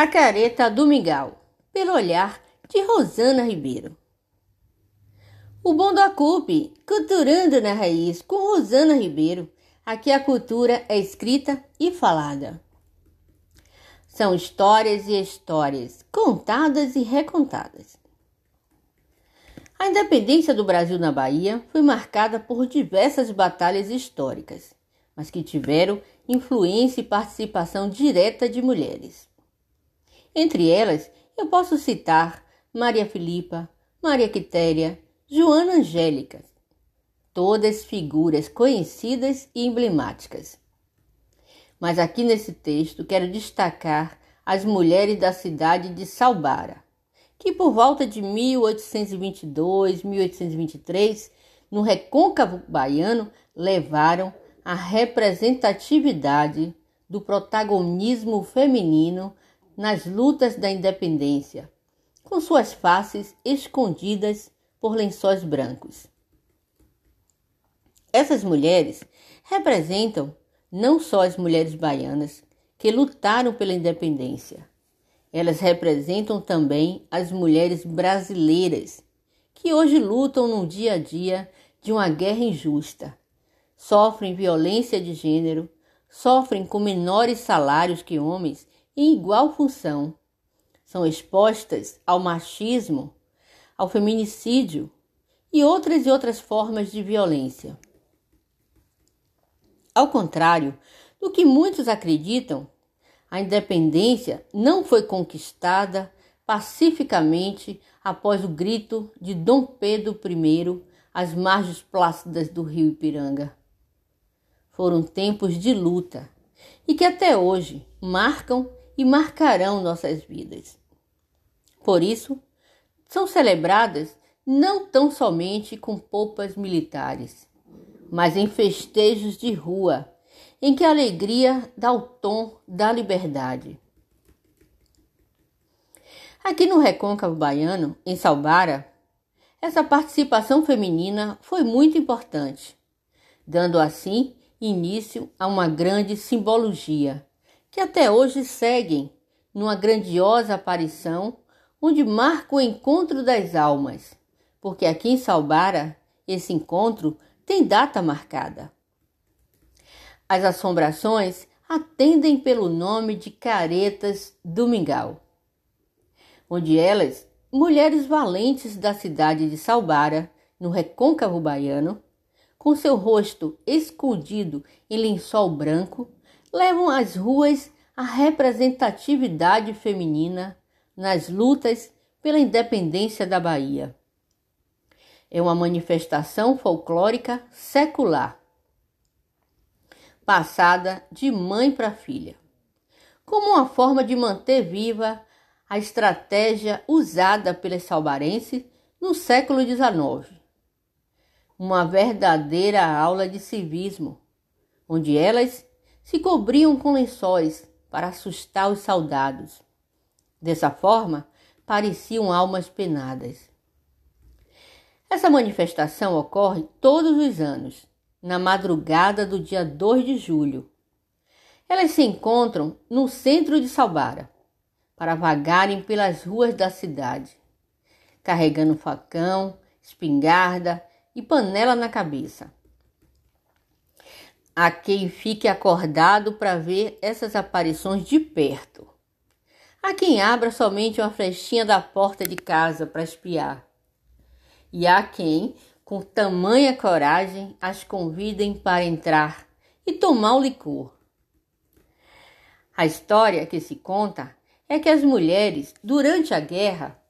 A Careta do Mingau, pelo olhar de Rosana Ribeiro. O bom da CUP, culturando na raiz, com Rosana Ribeiro. Aqui a cultura é escrita e falada. São histórias e histórias, contadas e recontadas. A independência do Brasil na Bahia foi marcada por diversas batalhas históricas, mas que tiveram influência e participação direta de mulheres. Entre elas, eu posso citar Maria Filipa, Maria Quitéria, Joana Angélica, todas figuras conhecidas e emblemáticas. Mas aqui nesse texto quero destacar as mulheres da cidade de Salbara, que por volta de 1822, 1823, no recôncavo baiano, levaram a representatividade do protagonismo feminino nas lutas da independência, com suas faces escondidas por lençóis brancos. Essas mulheres representam não só as mulheres baianas que lutaram pela independência, elas representam também as mulheres brasileiras que hoje lutam no dia a dia de uma guerra injusta, sofrem violência de gênero, sofrem com menores salários que homens em igual função. São expostas ao machismo, ao feminicídio e outras e outras formas de violência. Ao contrário do que muitos acreditam, a independência não foi conquistada pacificamente após o grito de Dom Pedro I às margens plácidas do rio Ipiranga. Foram tempos de luta e que até hoje marcam e marcarão nossas vidas. Por isso, são celebradas não tão somente com poupas militares, mas em festejos de rua, em que a alegria dá o tom da liberdade. Aqui no Recôncavo Baiano, em Salbara, essa participação feminina foi muito importante, dando assim início a uma grande simbologia que até hoje seguem numa grandiosa aparição onde marca o encontro das almas, porque aqui em Salbara esse encontro tem data marcada. As assombrações atendem pelo nome de caretas do Mingau, onde elas, mulheres valentes da cidade de Salbara, no recôncavo baiano, com seu rosto escondido em lençol branco, levam às ruas a representatividade feminina nas lutas pela independência da Bahia. É uma manifestação folclórica secular, passada de mãe para filha, como uma forma de manter viva a estratégia usada pelas salbarenses no século XIX. Uma verdadeira aula de civismo, onde elas se cobriam com lençóis para assustar os soldados. Dessa forma, pareciam almas penadas. Essa manifestação ocorre todos os anos, na madrugada do dia 2 de julho. Elas se encontram no centro de Salbara para vagarem pelas ruas da cidade, carregando facão, espingarda e panela na cabeça a quem fique acordado para ver essas aparições de perto. A quem abra somente uma flechinha da porta de casa para espiar. E há quem, com tamanha coragem, as convidem para entrar e tomar o licor. A história que se conta é que as mulheres, durante a guerra,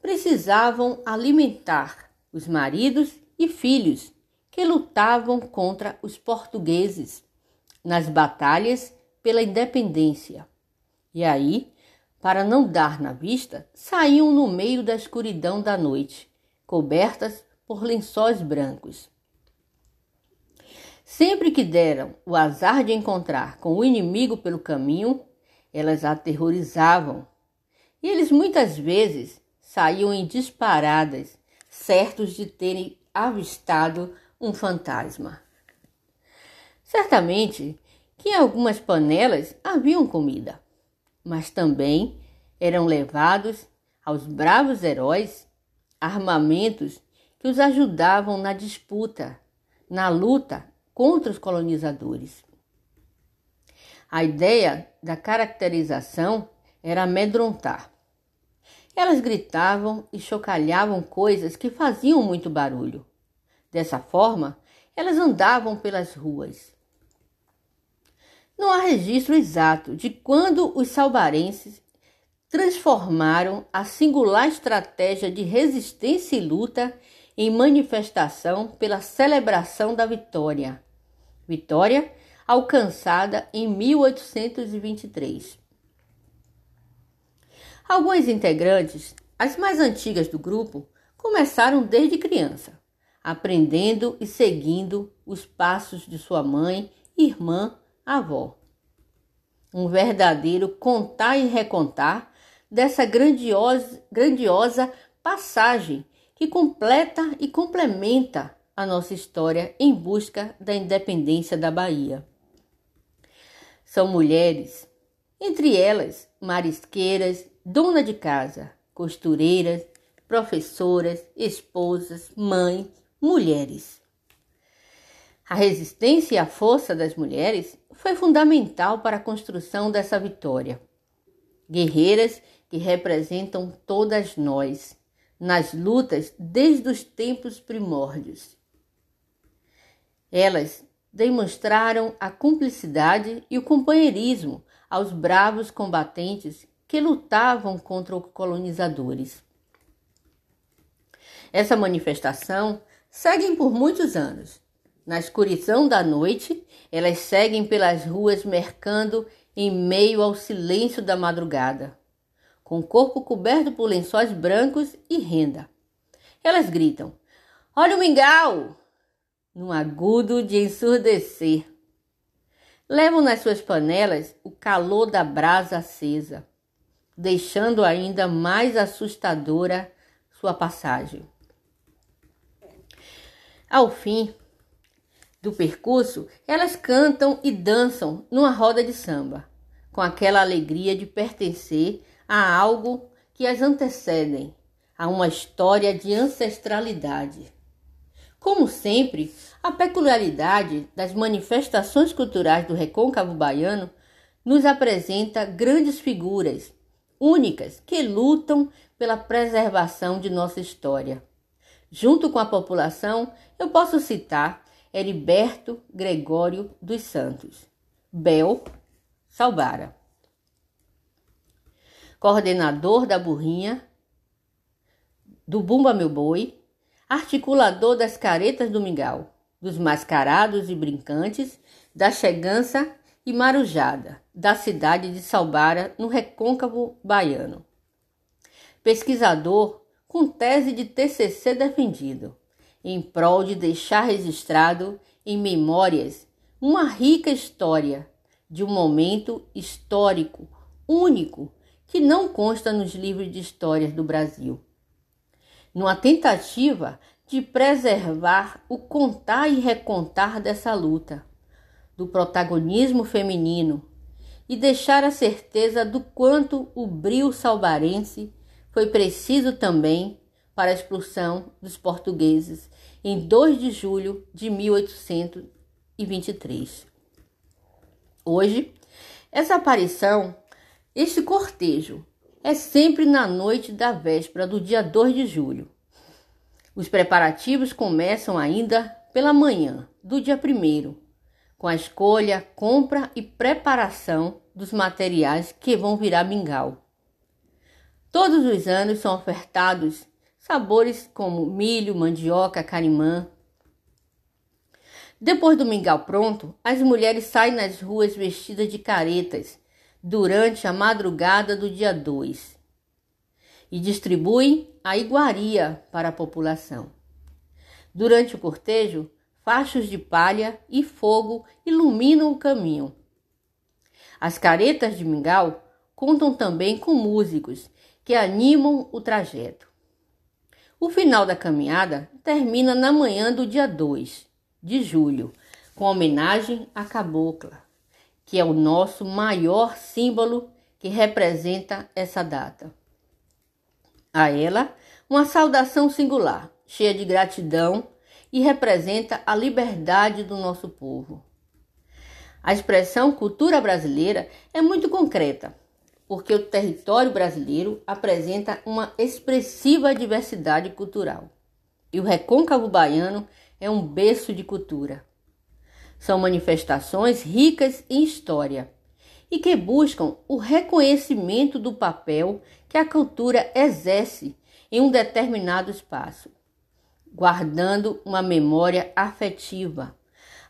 precisavam alimentar os maridos e filhos que lutavam contra os portugueses nas batalhas pela independência. E aí, para não dar na vista, saíam no meio da escuridão da noite, cobertas por lençóis brancos. Sempre que deram o azar de encontrar com o inimigo pelo caminho, elas aterrorizavam. E eles muitas vezes saíam em disparadas, certos de terem avistado um fantasma. Certamente que em algumas panelas haviam comida, mas também eram levados aos bravos heróis armamentos que os ajudavam na disputa, na luta contra os colonizadores. A ideia da caracterização era amedrontar. Elas gritavam e chocalhavam coisas que faziam muito barulho. Dessa forma, elas andavam pelas ruas. Não há registro exato de quando os salbarenses transformaram a singular estratégia de resistência e luta em manifestação pela celebração da vitória. Vitória alcançada em 1823. Alguns integrantes, as mais antigas do grupo, começaram desde criança, aprendendo e seguindo os passos de sua mãe, irmã, avó. Um verdadeiro contar e recontar dessa grandiosa, grandiosa passagem que completa e complementa a nossa história em busca da independência da Bahia. São mulheres, entre elas marisqueiras, dona de casa, costureiras, professoras, esposas, mães, mulheres. A resistência e a força das mulheres foi fundamental para a construção dessa vitória. Guerreiras que representam todas nós nas lutas desde os tempos primórdios. Elas demonstraram a cumplicidade e o companheirismo aos bravos combatentes que lutavam contra os colonizadores. Essa manifestação segue por muitos anos. Na escuridão da noite, elas seguem pelas ruas mercando em meio ao silêncio da madrugada, com o corpo coberto por lençóis brancos e renda. Elas gritam: Olha o mingau! num agudo de ensurdecer. Levam nas suas panelas o calor da brasa acesa, deixando ainda mais assustadora sua passagem. Ao fim do percurso, elas cantam e dançam numa roda de samba, com aquela alegria de pertencer a algo que as antecedem, a uma história de ancestralidade. Como sempre, a peculiaridade das manifestações culturais do recôncavo baiano nos apresenta grandes figuras, únicas, que lutam pela preservação de nossa história. Junto com a população, eu posso citar Heriberto Gregório dos Santos, Bel Salbara, coordenador da burrinha, do Bumba Meu Boi, articulador das caretas do mingau, dos mascarados e brincantes, da chegança e marujada da cidade de Salbara, no recôncavo baiano. Pesquisador com tese de TCC defendido, em prol de deixar registrado em memórias uma rica história de um momento histórico único que não consta nos livros de histórias do Brasil. Numa tentativa de preservar o contar e recontar dessa luta, do protagonismo feminino e deixar a certeza do quanto o brio salbarense foi preciso também para a expulsão dos portugueses em 2 de julho de 1823. Hoje, essa aparição, este cortejo, é sempre na noite da véspera do dia 2 de julho. Os preparativos começam ainda pela manhã do dia 1 com a escolha, compra e preparação dos materiais que vão virar mingau. Todos os anos são ofertados sabores como milho, mandioca, carimã. Depois do mingau pronto, as mulheres saem nas ruas vestidas de caretas durante a madrugada do dia 2 e distribuem a iguaria para a população. Durante o cortejo, fachos de palha e fogo iluminam o caminho. As caretas de mingau contam também com músicos que animam o trajeto. O final da caminhada termina na manhã do dia 2 de julho, com homenagem à cabocla que é o nosso maior símbolo que representa essa data. A ela, uma saudação singular, cheia de gratidão e representa a liberdade do nosso povo. A expressão cultura brasileira é muito concreta, porque o território brasileiro apresenta uma expressiva diversidade cultural. E o recôncavo baiano é um berço de cultura. São manifestações ricas em história e que buscam o reconhecimento do papel que a cultura exerce em um determinado espaço, guardando uma memória afetiva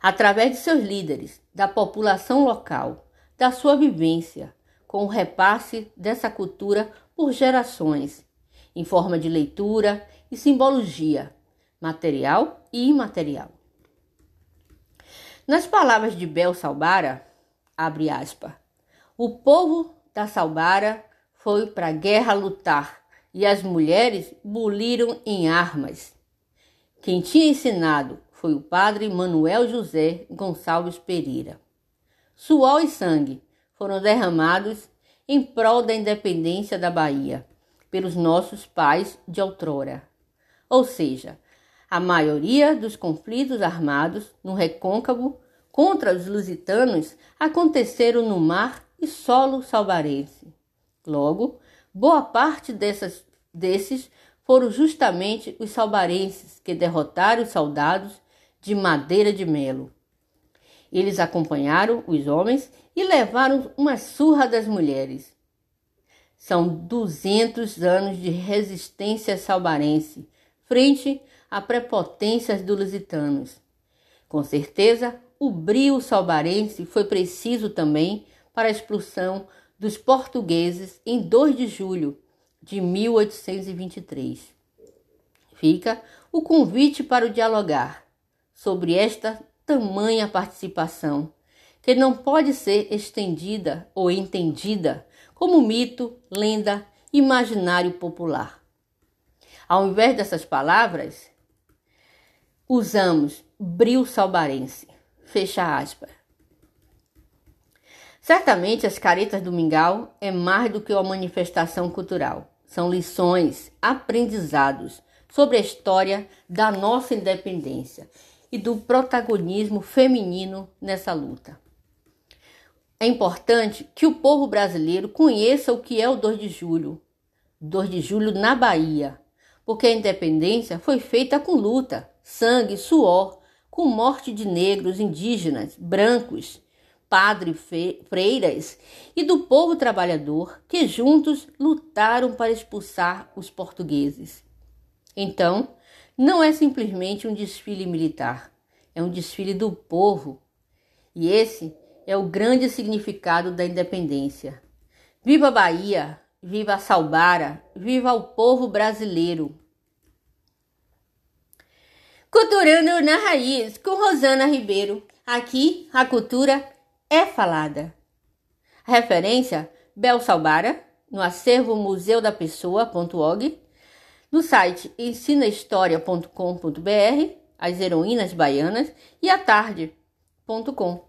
através de seus líderes, da população local, da sua vivência, com o repasse dessa cultura por gerações, em forma de leitura e simbologia, material e imaterial. Nas palavras de Bel Salbara, abre aspas, o povo da Salbara foi para a guerra lutar e as mulheres buliram em armas. Quem tinha ensinado foi o padre Manuel José Gonçalves Pereira. Suor e sangue foram derramados em prol da independência da Bahia pelos nossos pais de outrora. Ou seja, a maioria dos conflitos armados no recôncavo contra os lusitanos aconteceram no mar e solo salvarense. Logo, boa parte dessas, desses foram justamente os salvarenses que derrotaram os soldados de Madeira de Melo. Eles acompanharam os homens e levaram uma surra das mulheres. São 200 anos de resistência salvarense frente a prepotências dos lusitanos. Com certeza, o brio salbarense foi preciso também para a expulsão dos portugueses em 2 de julho de 1823. Fica o convite para o dialogar sobre esta tamanha participação, que não pode ser estendida ou entendida como mito, lenda, imaginário popular. Ao invés dessas palavras, usamos bril salbarense. Fecha aspas. Certamente as caretas do mingau é mais do que uma manifestação cultural. São lições, aprendizados sobre a história da nossa independência e do protagonismo feminino nessa luta. É importante que o povo brasileiro conheça o que é o 2 de julho. 2 de julho na Bahia, porque a independência foi feita com luta, sangue, suor, com morte de negros, indígenas, brancos, padres, freiras e do povo trabalhador que juntos lutaram para expulsar os portugueses. Então, não é simplesmente um desfile militar, é um desfile do povo. E esse é o grande significado da independência. Viva a Bahia, viva a Salbara, viva o povo brasileiro! Culturando na Raiz, com Rosana Ribeiro. Aqui a cultura é falada. Referência: Bel Salbara, no acervo Museu da Pessoa.org, no site ensinahistoria.com.br, as heroínas baianas e a tarde.com.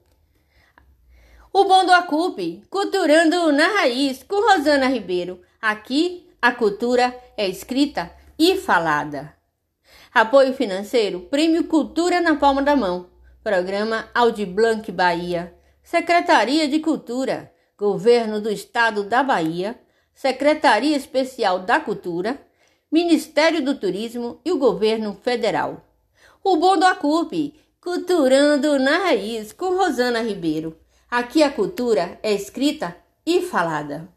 O Bom do Acupe, Culturando na Raiz, com Rosana Ribeiro. Aqui a cultura é escrita e falada. Apoio financeiro: Prêmio Cultura na Palma da Mão. Programa Audi Blanc Bahia. Secretaria de Cultura, Governo do Estado da Bahia, Secretaria Especial da Cultura, Ministério do Turismo e o Governo Federal. O Bom do Acupe, Culturando na Raiz, com Rosana Ribeiro. Aqui a cultura é escrita e falada.